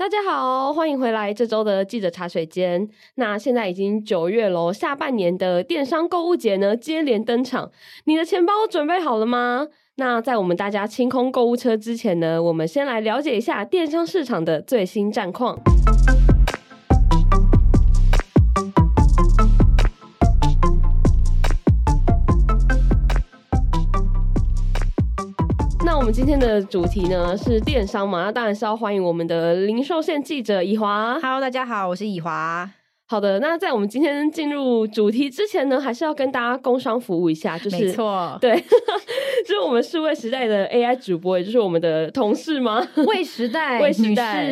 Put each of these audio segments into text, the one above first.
大家好，欢迎回来这周的记者茶水间。那现在已经九月喽，下半年的电商购物节呢接连登场，你的钱包准备好了吗？那在我们大家清空购物车之前呢，我们先来了解一下电商市场的最新战况。们今天的主题呢是电商嘛，那当然是要欢迎我们的零售线记者以华。Hello，大家好，我是以华。好的，那在我们今天进入主题之前呢，还是要跟大家工商服务一下，就是没错，对，就是我们数位时代的 AI 主播，也就是我们的同事吗？位时代，位时代，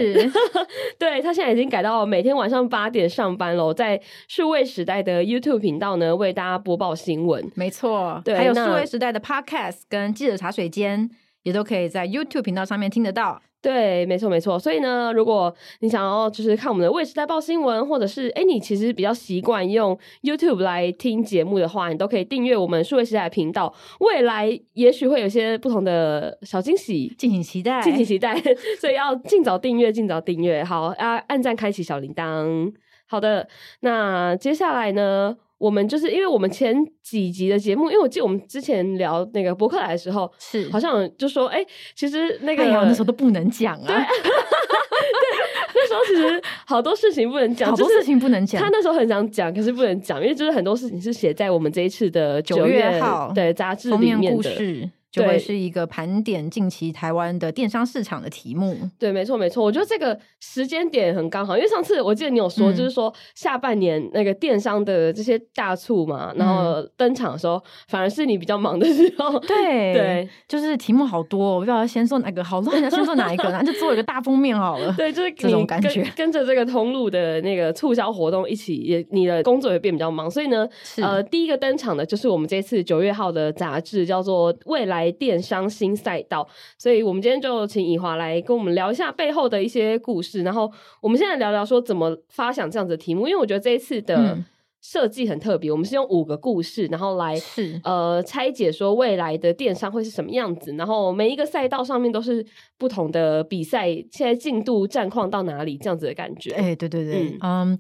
对，他现在已经改到每天晚上八点上班喽，在数位时代的 YouTube 频道呢为大家播报新闻。没错，对，还有数位时代的 Podcast 跟记者茶水间。也都可以在 YouTube 频道上面听得到。对，没错没错。所以呢，如果你想要就是看我们的卫视在报新闻，或者是哎，你其实比较习惯用 YouTube 来听节目的话，你都可以订阅我们数位时代的频道。未来也许会有些不同的小惊喜，敬请期待，敬请期待。所以要尽早订阅，尽早订阅。好啊，按赞，开启小铃铛。好的，那接下来呢？我们就是因为我们前几集的节目，因为我记得我们之前聊那个博客来的时候，是好像就说，哎、欸，其实那个、哎、那时候都不能讲啊。对，对那时候其实好多事情不能讲，好多事情不能讲。他那时候很想讲，可是不能讲，因为就是很多事情是写在我们这一次的九月号对杂志里面的。就会是一个盘点近期台湾的电商市场的题目。对，没错，没错。我觉得这个时间点很刚好，因为上次我记得你有说，就是说下半年那个电商的这些大促嘛，然后登场的时候，反而是你比较忙的时候。对对，就是题目好多，我不知道先说哪个好乱，要先说哪一个，然后就做一个大封面好了。对，就是这种感觉。跟着这个通路的那个促销活动一起，也你的工作也变比较忙。所以呢，呃，第一个登场的就是我们这次九月号的杂志，叫做《未来电商》。新赛道，所以我们今天就请以华来跟我们聊一下背后的一些故事，然后我们现在聊聊说怎么发想这样子的题目，因为我觉得这一次的设计很特别，嗯、我们是用五个故事，然后来是呃拆解说未来的电商会是什么样子，然后每一个赛道上面都是不同的比赛，现在进度战况到哪里这样子的感觉。哎、欸，对对对，嗯。Um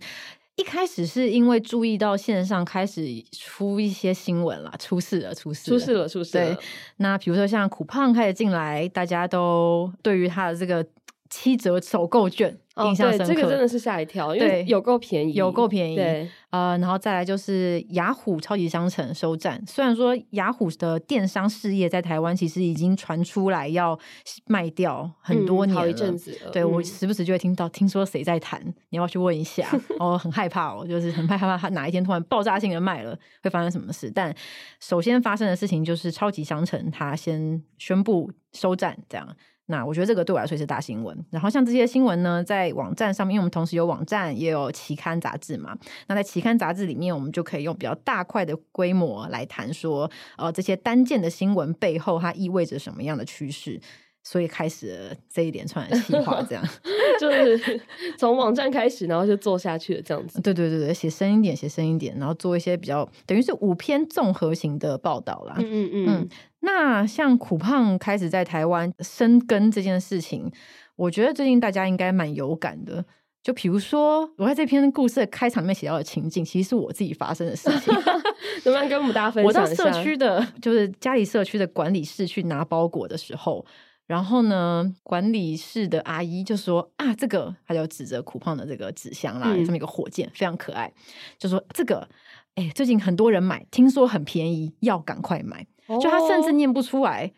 一开始是因为注意到线上开始出一些新闻了，出事了，出事了，出事了，出事了。对，那比如说像苦胖开始进来，大家都对于他的这个七折首购券。印象深刻，哦，这个真的是吓一跳，因为有够便宜，有够便宜。对，呃，然后再来就是雅虎超级商城收站。虽然说雅虎的电商事业在台湾其实已经传出来要卖掉很多年了，嗯、好一阵子了。对，我时不时就会听到，嗯、听说谁在谈，你要不要去问一下？我很害怕，我就是很害怕他哪一天突然爆炸性的卖了，会发生什么事？但首先发生的事情就是超级商城他先宣布收站，这样。那我觉得这个对我来说是大新闻。然后像这些新闻呢，在网站上面，因为我们同时有网站也有期刊杂志嘛。那在期刊杂志里面，我们就可以用比较大块的规模来谈说，呃，这些单件的新闻背后它意味着什么样的趋势。所以开始了这一连串的企划，这样 就是从网站开始，然后就做下去了，这样子。对对对对，写深一点，写深一点，然后做一些比较等于是五篇综合型的报道啦。嗯嗯嗯，嗯。那像苦胖开始在台湾生根这件事情，我觉得最近大家应该蛮有感的。就比如说，我在这篇故事的开场里面写到的情境，其实是我自己发生的事情。能不能跟我们大家分享一下？我到社区的，就是家里社区的管理室去拿包裹的时候。然后呢，管理室的阿姨就说：“啊，这个，他就指着苦胖的这个纸箱啦，这么一个火箭，非常可爱。就说这个，哎，最近很多人买，听说很便宜，要赶快买。哦、就他甚至念不出来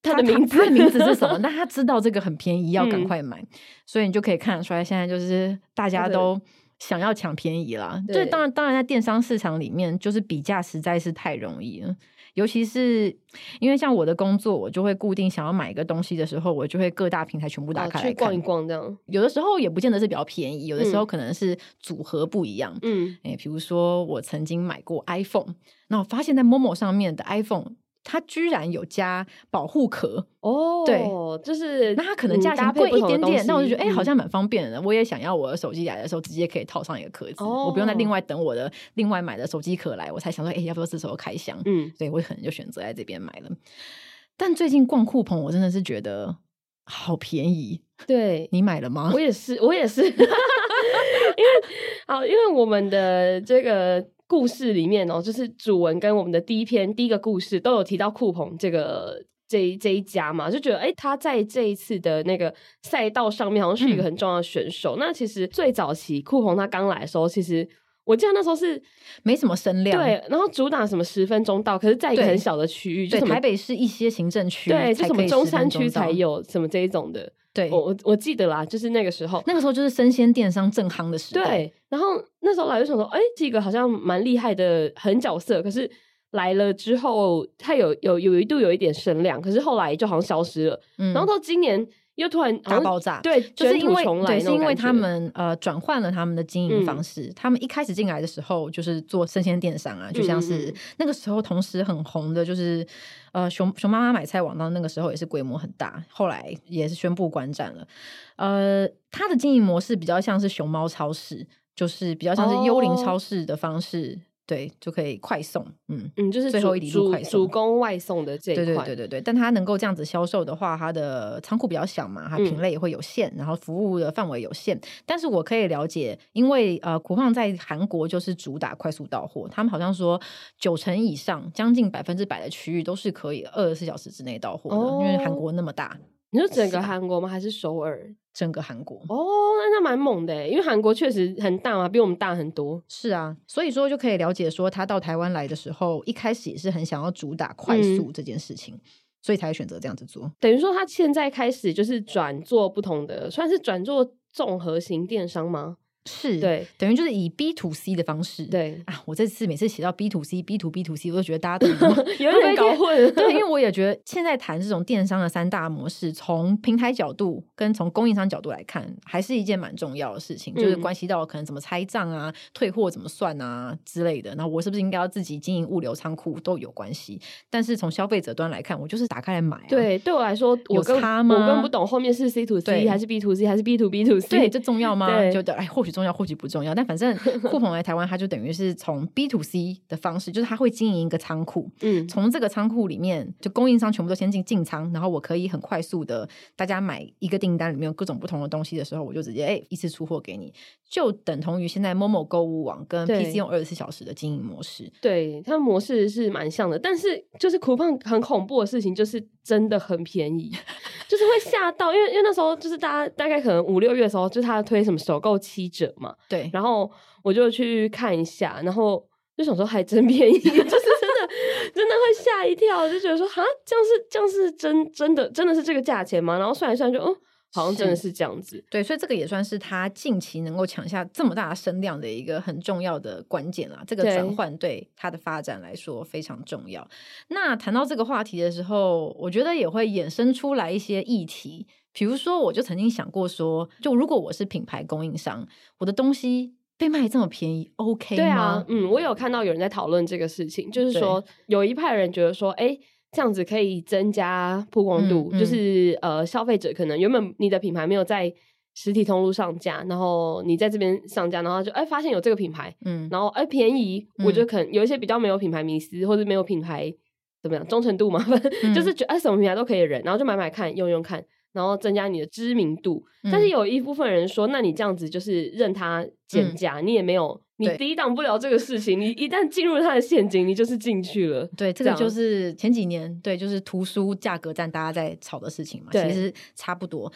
他的名字，他的名字是什么，那他知道这个很便宜，要赶快买。嗯、所以你就可以看得出来，现在就是大家都想要抢便宜啦。对，当然，当然，在电商市场里面，就是比价实在是太容易了。”尤其是因为像我的工作，我就会固定想要买一个东西的时候，我就会各大平台全部打开来逛一逛这样。有的时候也不见得是比较便宜，有的时候可能是组合不一样。嗯，诶，比如说我曾经买过 iPhone，那我发现在 Momo 上面的 iPhone。它居然有加保护壳哦，对，就是那它可能价钱贵一点点，那我就觉得哎、欸，好像蛮方便的。我也想要我的手机来的时候直接可以套上一个壳子，哦、我不用再另外等我的另外买的手机壳来，我才想说哎、欸，要不要这时候开箱？嗯，所以我可能就选择在这边买了。但最近逛酷澎，我真的是觉得好便宜，对，你买了吗？我也是，我也是，因为好，因为我们的这个故事里面哦，就是主文跟我们的第一篇第一个故事都有提到酷鹏这个这一这一家嘛，就觉得哎，他在这一次的那个赛道上面好像是一个很重要的选手。嗯、那其实最早期酷鹏他刚来的时候，其实。我记得那时候是没什么声量，对，然后主打什么十分钟到，可是在一个很小的区域，就台北市一些行政区，对，就什么中山区才有什么这一种的。对，我我我记得啦，就是那个时候，那个时候就是生鲜电商正夯的时代。对，然后那时候来就想说，哎，这个好像蛮厉害的，狠角色。可是来了之后，它有有有一度有一点声量，可是后来就好像消失了。嗯，然后到今年。又突然大爆炸，对，就是因为对，是因为他们呃转换了他们的经营方式。嗯、他们一开始进来的时候就是做生鲜电商啊，就像是那个时候同时很红的，就是呃熊熊妈妈买菜网，到那个时候也是规模很大，后来也是宣布关站了。呃，它的经营模式比较像是熊猫超市，就是比较像是幽灵超市的方式。哦对，就可以快送，嗯嗯，就是最后一里路快送，主攻外送的这一块，对对对对对。但它能够这样子销售的话，它的仓库比较小嘛，它品类也会有限，嗯、然后服务的范围有限。但是我可以了解，因为呃，酷胖在韩国就是主打快速到货，他们好像说九成以上，将近百分之百的区域都是可以二十四小时之内到货的，哦、因为韩国那么大。你说整个韩国吗？还是首尔？整个韩国哦，那那蛮猛的，因为韩国确实很大嘛，比我们大很多。是啊，所以说就可以了解说，他到台湾来的时候，一开始也是很想要主打快速这件事情，嗯、所以才选择这样子做。等于说，他现在开始就是转做不同的，算是转做综合型电商吗？是对，等于就是以 B to C 的方式。对啊，我这次每次写到 B to C、B to B to C，我都觉得大家都 有点 搞混。对，因为我也觉得现在谈这种电商的三大模式，从平台角度跟从供应商角度来看，还是一件蛮重要的事情，就是关系到可能怎么拆账啊、退货怎么算啊之类的。那我是不是应该要自己经营物流仓库都有关系？但是从消费者端来看，我就是打开来买、啊。对，对我来说，有差吗？我根本不懂后面是 C to C 还是 B to C 还是 B to B to C？对，这重要吗？就对，哎，或许。重要或许不重要，但反正 酷鹏来台湾，它就等于是从 B to C 的方式，就是它会经营一个仓库，嗯，从这个仓库里面，就供应商全部都先进进仓，然后我可以很快速的，大家买一个订单里面有各种不同的东西的时候，我就直接哎、欸、一次出货给你，就等同于现在 Momo 购物网跟 PC 用二十四小时的经营模式，对，它模式是蛮像的，但是就是酷鹏很恐怖的事情就是真的很便宜，就是会吓到，因为因为那时候就是大家大概可能五六月的时候，就是他推什么首购七折。嘛，对，然后我就去看一下，然后就想说还真便宜，就是真的真的会吓一跳，就觉得说哈，这样是这样是真真的真的是这个价钱吗？然后算一算就，就嗯，好像真的是这样子。对，所以这个也算是他近期能够抢下这么大的声量的一个很重要的关键啦。这个转换对他的发展来说非常重要。那谈到这个话题的时候，我觉得也会衍生出来一些议题。比如说，我就曾经想过说，就如果我是品牌供应商，我的东西被卖这么便宜，OK 吗？对啊，嗯，我有看到有人在讨论这个事情，就是说有一派人觉得说，哎，这样子可以增加曝光度，嗯嗯、就是呃，消费者可能原本你的品牌没有在实体通路上架，然后你在这边上架，然后就哎发现有这个品牌，嗯，然后哎便宜，我觉得可能有一些比较没有品牌迷思或者没有品牌怎么样忠诚度嘛，嗯、就是觉得哎什么品牌都可以忍，然后就买买看，用用看。然后增加你的知名度，嗯、但是有一部分人说，那你这样子就是任他减价，嗯、你也没有，你抵挡不了这个事情。你一旦进入他的陷阱，你就是进去了。对，这个就是前几年对，就是图书价格战大家在吵的事情嘛，其实差不多。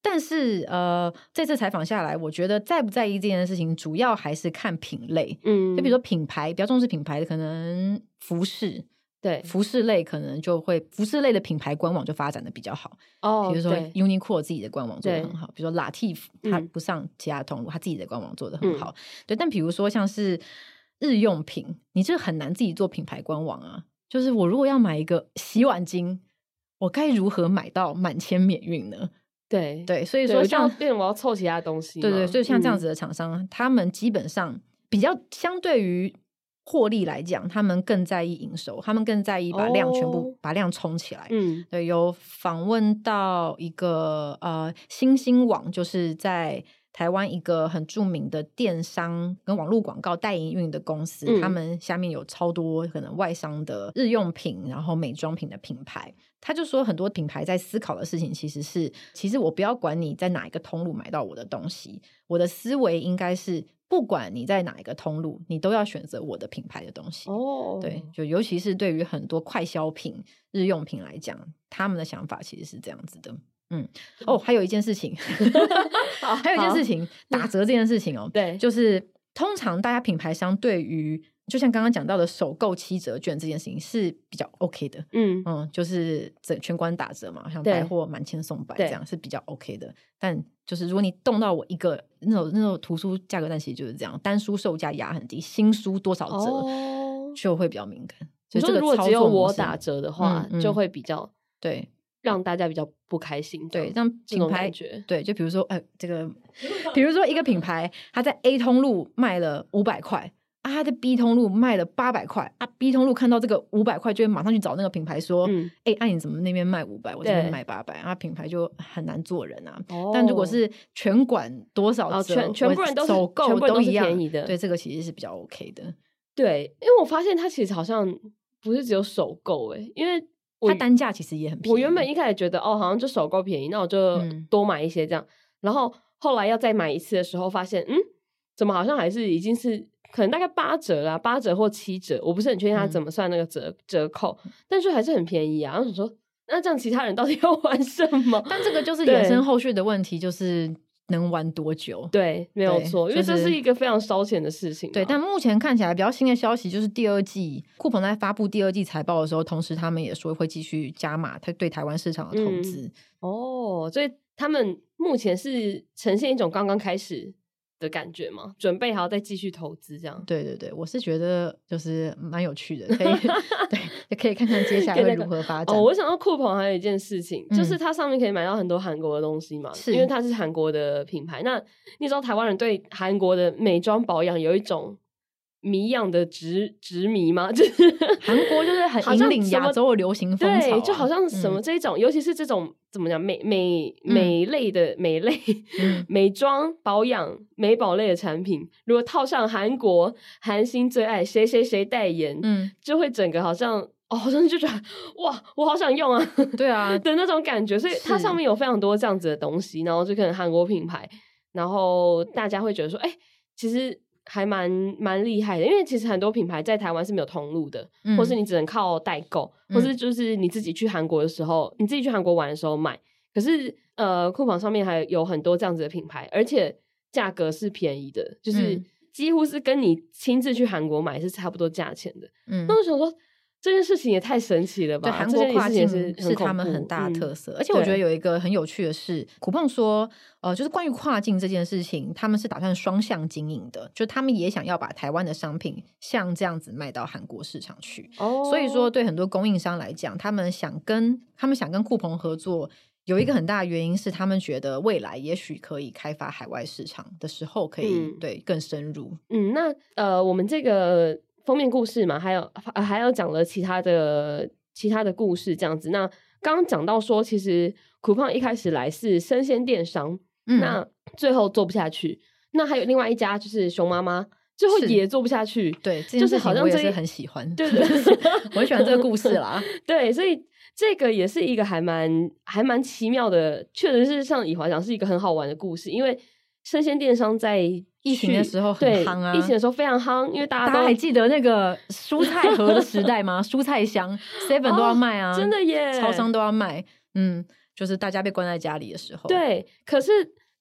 但是呃，这次采访下来，我觉得在不在意这件事情，主要还是看品类。嗯，就比如说品牌，比较重视品牌的，可能服饰。对，服饰类可能就会服饰类的品牌官网就发展的比较好哦。比如说 Uniqlo 自己的官网做的很好，对比如说 Latif 它不上其他通路，它、嗯、自己的官网做的很好。嗯、对，但比如说像是日用品，你这很难自己做品牌官网啊。就是我如果要买一个洗碗巾，我该如何买到满千免运呢？对对，所以说像变我要凑其他东西，对，对对，所以像这样子的厂商，嗯、他们基本上比较相对于。获利来讲，他们更在意营收，他们更在意把量全部、哦、把量冲起来。嗯，对，有访问到一个呃，星星网，就是在台湾一个很著名的电商跟网络广告代营运的公司，嗯、他们下面有超多可能外商的日用品，然后美妆品的品牌。他就说，很多品牌在思考的事情其实是，其实我不要管你在哪一个通路买到我的东西，我的思维应该是，不管你在哪一个通路，你都要选择我的品牌的东西。哦，对，就尤其是对于很多快消品、日用品来讲，他们的想法其实是这样子的。嗯，哦，还有一件事情，还有一件事情，打折这件事情哦，对，就是通常大家品牌商对于，就像刚刚讲到的首购七折券这件事情是比较 OK 的，嗯嗯，就是整全馆打折嘛，像百货满千送百这样是比较 OK 的。但就是如果你动到我一个那种那种图书价格，但其实就是这样，单书售价压很低，新书多少折、哦、就会比较敏感。所以这个如果只有我打折的话，嗯嗯、就会比较对。让大家比较不开心，对，让品牌觉对，就比如说，哎、呃，这个，比如说一个品牌，它在 A 通路卖了五百块，啊，它在 B 通路卖了八百块，啊，B 通路看到这个五百块，就会马上去找那个品牌说，嗯，哎，那你怎么那边卖五百，我这边卖八百，啊，品牌就很难做人啊。哦、但如果是全馆多少折，哦、全全部人都首购都一样，便宜的，对，这个其实是比较 OK 的。对，因为我发现它其实好像不是只有首购，诶，因为。它单价其实也很便宜。我原本一开始觉得哦，好像就首购便宜，那我就多买一些这样。嗯、然后后来要再买一次的时候，发现嗯，怎么好像还是已经是可能大概八折啦，八折或七折，我不是很确定他怎么算那个折、嗯、折扣，但是还是很便宜啊。然后我说，那这样其他人到底要玩什么？但这个就是衍生后续的问题，就是。能玩多久？对，没有错，因为这是一个非常烧钱的事情。对，但目前看起来比较新的消息就是，第二季酷鹏在发布第二季财报的时候，同时他们也说会继续加码他对台湾市场的投资。嗯。哦，所以他们目前是呈现一种刚刚开始的感觉吗？准备好再继续投资这样？对对对，我是觉得就是蛮有趣的，可以 对，也可以看看接下来会如何发展。哦，我想到酷鹏还有一件事情，嗯、就是它上面可以买到很多韩国的东西嘛，是因为它是韩国的品牌。那你知道台湾人对韩国的美妆保养有一种谜样的执执迷吗？就是韩国就是很引领亚洲的流行风潮，啊，对，就好像什么这种，嗯、尤其是这种怎么讲美美美类的美类、嗯、美妆保养美宝类的产品，如果套上韩国韩星最爱谁谁谁代言，嗯，就会整个好像哦，好像就觉得哇，我好想用啊，对啊。的那种感觉，所以它上面有非常多这样子的东西，然后就可能韩国品牌，然后大家会觉得说，哎、欸，其实。还蛮蛮厉害的，因为其实很多品牌在台湾是没有通路的，嗯、或是你只能靠代购，嗯、或是就是你自己去韩国的时候，你自己去韩国玩的时候买。可是呃，库房上面还有很多这样子的品牌，而且价格是便宜的，就是几乎是跟你亲自去韩国买是差不多价钱的。嗯，那我想说。这件事情也太神奇了吧！对，韩国跨境是是他们很大的特色，嗯、而且我觉得有一个很有趣的是，酷澎说，呃，就是关于跨境这件事情，他们是打算双向经营的，就他们也想要把台湾的商品像这样子卖到韩国市场去。哦，所以说对很多供应商来讲，他们想跟他们想跟酷鹏合作，有一个很大的原因是，他们觉得未来也许可以开发海外市场的时候，可以、嗯、对更深入。嗯，那呃，我们这个。封面故事嘛，还有还有讲了其他的其他的故事这样子。那刚刚讲到说，其实酷胖一开始来是生鲜电商，嗯、那最后做不下去。那还有另外一家就是熊妈妈，最后也做不下去。对，就是好像这是很喜欢，对对，我很喜欢这个故事啦。对，所以这个也是一个还蛮还蛮奇妙的，确实是像以华讲是一个很好玩的故事，因为生鲜电商在。疫情的时候很夯啊！疫情的时候非常夯，因为大家都大家还记得那个蔬菜 盒的时代吗？蔬菜箱 Seven 都要卖啊，真的耶！超商都要卖，嗯，就是大家被关在家里的时候。对，可是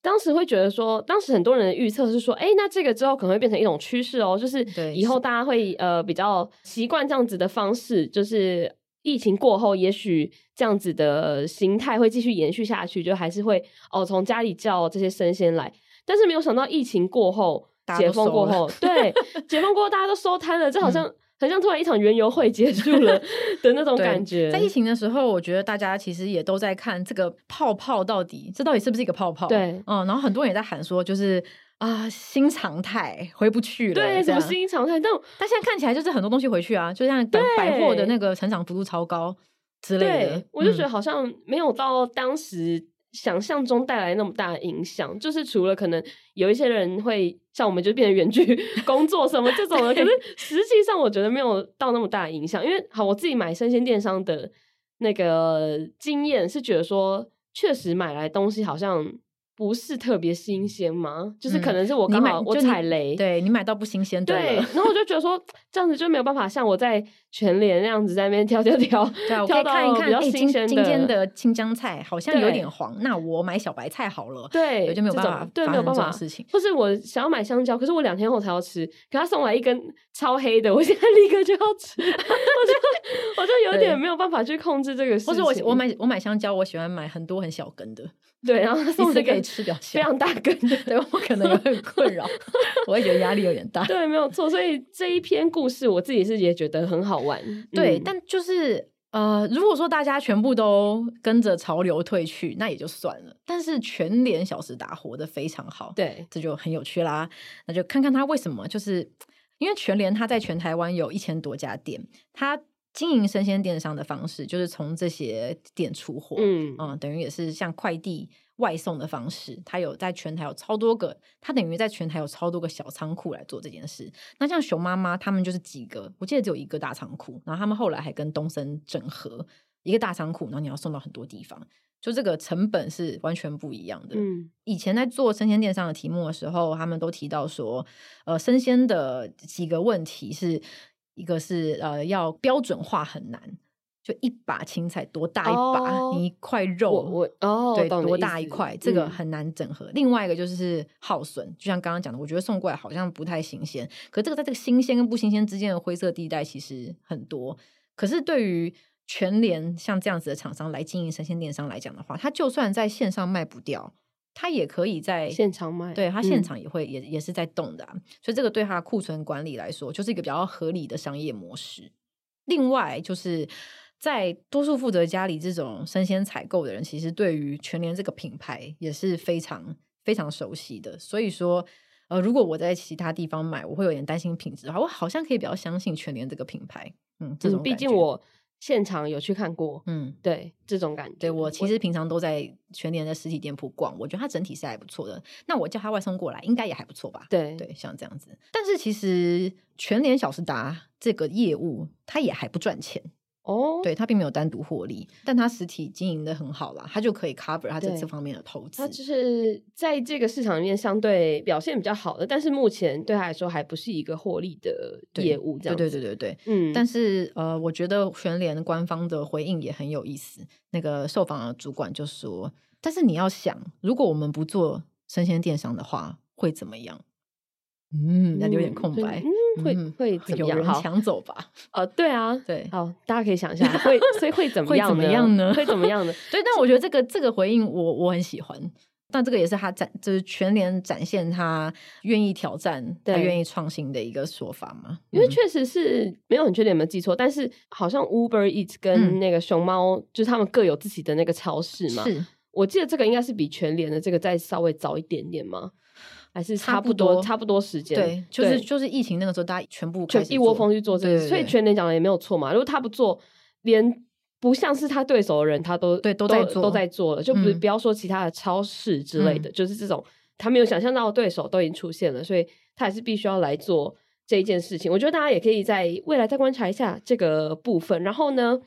当时会觉得说，当时很多人的预测是说，哎、欸，那这个之后可能会变成一种趋势哦，就是以后大家会呃比较习惯这样子的方式，就是疫情过后，也许这样子的形态会继续延续下去，就还是会哦从家里叫这些生鲜来。但是没有想到疫情过后，解封过后，对，解封过后大家都收摊了，这好像很像突然一场园游会结束了的那种感觉。在疫情的时候，我觉得大家其实也都在看这个泡泡到底，这到底是不是一个泡泡？对，嗯，然后很多人也在喊说，就是啊，新常态回不去了。对，什么新常态？但但现在看起来就是很多东西回去啊，就像百货的那个成长幅度超高之类的。对，我就觉得好像没有到当时。想象中带来那么大的影响。就是除了可能有一些人会像我们就变成远距 工作什么这种的，可是实际上我觉得没有到那么大的影响。因为好，我自己买生鲜电商的那个经验是觉得说，确实买来东西好像。不是特别新鲜嘛？就是可能是我刚好我踩雷，对你买到不新鲜，对。然后我就觉得说 这样子就没有办法像我在全脸那样子在那边挑挑挑，对，我可以看一看，哎，今今天的青江菜好像有点黄，那我买小白菜好了，对，我就没有办法，对，没有办法事情。或是我想要买香蕉，可是我两天后才要吃，可他送来一根超黑的，我现在立刻就要吃，我就我就有点没有办法去控制这个事情。或是我我买我买香蕉，我喜欢买很多很小根的。对，然后他送这个吃掉非常大根的，对我可能有点困扰，我会觉得压力有点大。对，没有错。所以这一篇故事，我自己是也觉得很好玩。对，嗯、但就是呃，如果说大家全部都跟着潮流退去，那也就算了。但是全联小时达活得非常好，对，这就很有趣啦。那就看看他为什么，就是因为全联他在全台湾有一千多家店，他。经营生鲜电商的方式，就是从这些店出货，嗯嗯，等于也是像快递外送的方式。它有在全台有超多个，它等于在全台有超多个小仓库来做这件事。那像熊妈妈他们就是几个，我记得只有一个大仓库，然后他们后来还跟东森整合一个大仓库，然后你要送到很多地方，就这个成本是完全不一样的。嗯，以前在做生鲜电商的题目的时候，他们都提到说，呃，生鲜的几个问题是。一个是呃，要标准化很难，就一把青菜多大一把，哦、你一块肉，我哦，对，多大一块，这个很难整合。嗯、另外一个就是耗损，就像刚刚讲的，我觉得送过来好像不太新鲜，可这个在这个新鲜跟不新鲜之间的灰色地带其实很多。可是对于全联像这样子的厂商来经营生鲜电商来讲的话，它就算在线上卖不掉。他也可以在现场卖，对，他现场也会、嗯、也也是在动的、啊，所以这个对他的库存管理来说，就是一个比较合理的商业模式。另外，就是在多数负责家里这种生鲜采购的人，其实对于全联这个品牌也是非常非常熟悉的。所以说，呃，如果我在其他地方买，我会有点担心品质的话，我好像可以比较相信全联这个品牌。嗯，这种毕竟我。现场有去看过，嗯，对，这种感觉。对，我其实平常都在全联的实体店铺逛，我觉得它整体是还不错的。那我叫他外送过来，应该也还不错吧？对对，像这样子。但是其实全联小时达这个业务，它也还不赚钱。哦，对，他并没有单独获利，但他实体经营的很好啦，他就可以 cover 他在这方面的投资。他就是在这个市场里面相对表现比较好的，但是目前对他来说还不是一个获利的业务，这样子。对对对对对，嗯。但是呃，我觉得全联官方的回应也很有意思。那个受访的主管就说：“但是你要想，如果我们不做生鲜电商的话，会怎么样？”嗯，那留点空白。嗯，会会怎么样？抢走吧？呃，对啊，对，好，大家可以想一下，会所以会怎么样？怎么样呢？会怎么样呢？对，但我觉得这个这个回应我我很喜欢，但这个也是他展就是全联展现他愿意挑战、他愿意创新的一个说法嘛。因为确实是没有很确定有没有记错，但是好像 Uber Eats 跟那个熊猫就是他们各有自己的那个超市嘛。是，我记得这个应该是比全联的这个再稍微早一点点嘛。还是差不多，差不多时间。对，就是就是疫情那个时候，大家全部就一窝蜂去做这个，所以全年讲的也没有错嘛。如果他不做，连不像是他对手的人，他都对都在做，都在做了。就不不要说其他的超市之类的，就是这种他没有想象到的对手都已经出现了，所以他还是必须要来做这一件事情。我觉得大家也可以在未来再观察一下这个部分。然后呢，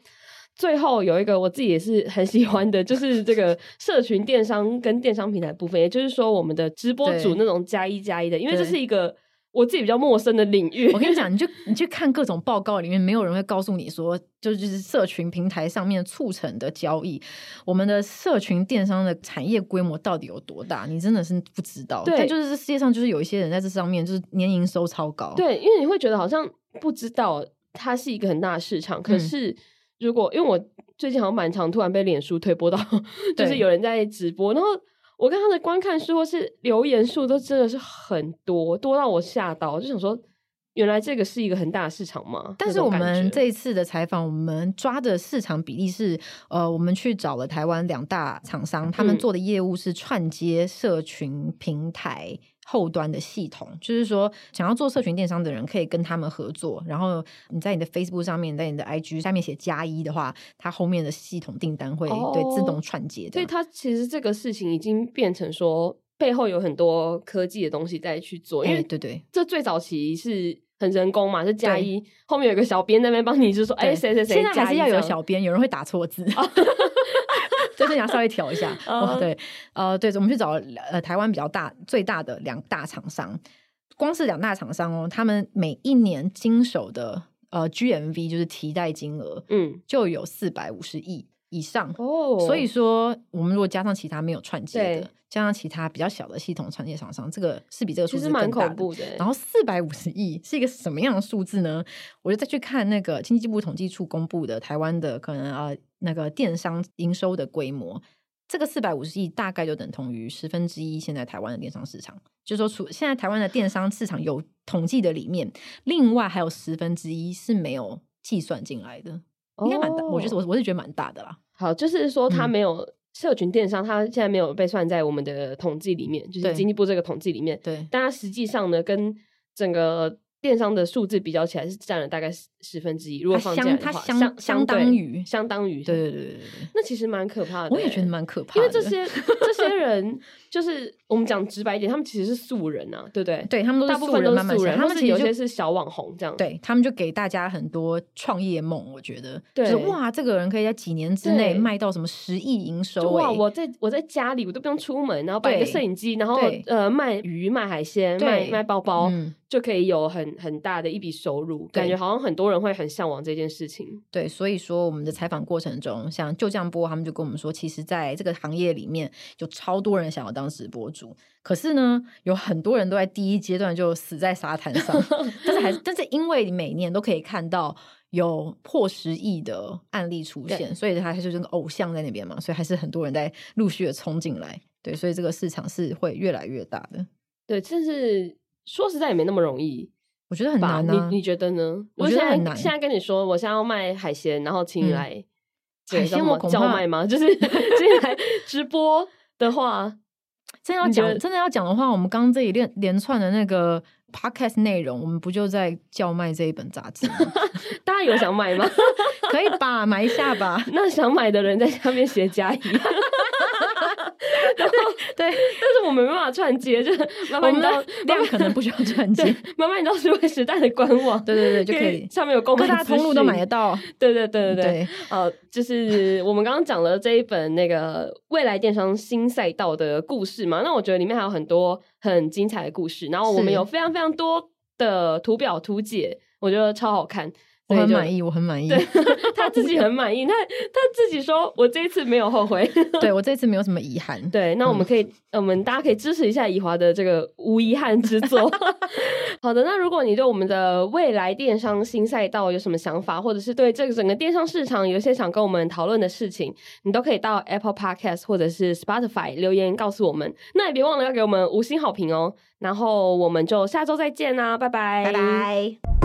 最后有一个我自己也是很喜欢的，就是这个 社群电商跟电商平台部分，也就是说我们的直播主那种加一加一的，因为这是一个我自己比较陌生的领域。我跟你讲，你就你去看各种报告里面，没有人会告诉你说，就就是社群平台上面促成的交易，我们的社群电商的产业规模到底有多大？你真的是不知道。对，但就是这世界上就是有一些人在这上面就是年营收超高。对，因为你会觉得好像不知道它是一个很大的市场，可是。嗯如果因为我最近好像蛮常突然被脸书推播到，就是有人在直播，然后我看他的观看数或是留言数都真的是很多，多到我吓到，我就想说原来这个是一个很大的市场嘛？但是我们这一次的采访，我们抓的市场比例是，呃，我们去找了台湾两大厂商，他们做的业务是串接社群平台后端的系统，嗯、就是说想要做社群电商的人可以跟他们合作，然后你在你的 Facebook 上面，在你的 IG 下面写加一的话，它后面的系统订单会对自动串接的。所以它其实这个事情已经变成说背后有很多科技的东西在去做，因为对对，这最早期是。很人工嘛，是加一，后面有个小编那边帮你，就说哎，谁谁谁，现在还是要有小编，有人会打错字，就是你要稍微调一下。哦，对，呃，对，我们去找呃台湾比较大、最大的两大厂商，光是两大厂商哦，他们每一年经手的呃 GMV 就是提贷金额，嗯，就有四百五十亿以上哦。所以说，我们如果加上其他没有串接的。加上其他比较小的系统串接厂商，这个是比这个数字蛮恐怖的。然后四百五十亿是一个什么样的数字呢？我就再去看那个经济部统计处公布的台湾的可能啊、呃、那个电商营收的规模，这个四百五十亿大概就等同于十分之一现在台湾的电商市场。就是说，除现在台湾的电商市场有统计的里面，另外还有十分之一是没有计算进来的，应该蛮大。我觉得我我是觉得蛮大的啦。好，就是说它没有。嗯社群电商，它现在没有被算在我们的统计里面，就是经济部这个统计里面。对，但它实际上呢，跟整个电商的数字比较起来，是占了大概十分之一。如果放在它相相相当于相当于，对对对对，那其实蛮可怕的。我也觉得蛮可怕的，因为这些 这些人就是。我们讲直白一点，他们其实是素人啊，对不对？对，他们都是素人，大部分都是素人，他们有些是小网红这样。对，他们就给大家很多创业梦，我觉得，对，就是哇，这个人可以在几年之内卖到什么十亿营收，欸？哇，我在我在家里，我都不用出门，然后摆个摄影机，然后呃卖鱼、卖海鲜、卖卖包包，嗯，就可以有很很大的一笔收入，感觉好像很多人会很向往这件事情。对，所以说我们的采访过程中，像就这样播，他们就跟我们说，其实在这个行业里面有超多人想要当直播主。可是呢，有很多人都在第一阶段就死在沙滩上，但是还是，但是因为每年都可以看到有破十亿的案例出现，所以他就是这个偶像在那边嘛，所以还是很多人在陆续的冲进来，对，所以这个市场是会越来越大的。对，但是说实在也没那么容易，我觉得很难。你你觉得呢？我觉得很难。现在跟你说，我现在要卖海鲜，然后请你来、嗯、海鲜我叫卖吗？就是 进来直播的话。真要讲，真的要讲的话，我们刚刚这一连连串的那个 podcast 内容，我们不就在叫卖这一本杂志吗？大家有想买吗？可以吧，买一下吧。那想买的人在下面写加一。然后对，但是我们没办法串接，就是麻烦你到量可能不需要串接，麻烦你到数位时代的官网，对对对，就可以上面有公开通路都买得到。对对对对对，呃，就是我们刚刚讲了这一本那个未来电商新赛道的故事嘛，那我觉得里面还有很多很精彩的故事，然后我们有非常非常多的图表图解，我觉得超好看。我很满意，我很满意。对，他自己很满意，他他自己说：“我这一次没有后悔。”对，我这一次没有什么遗憾。对，那我们可以，嗯、我们大家可以支持一下以华的这个无遗憾之作。好的，那如果你对我们的未来电商新赛道有什么想法，或者是对这个整个电商市场有一些想跟我们讨论的事情，你都可以到 Apple Podcast 或者是 Spotify 留言告诉我们。那也别忘了要给我们五星好评哦。然后我们就下周再见啦，拜拜，拜拜。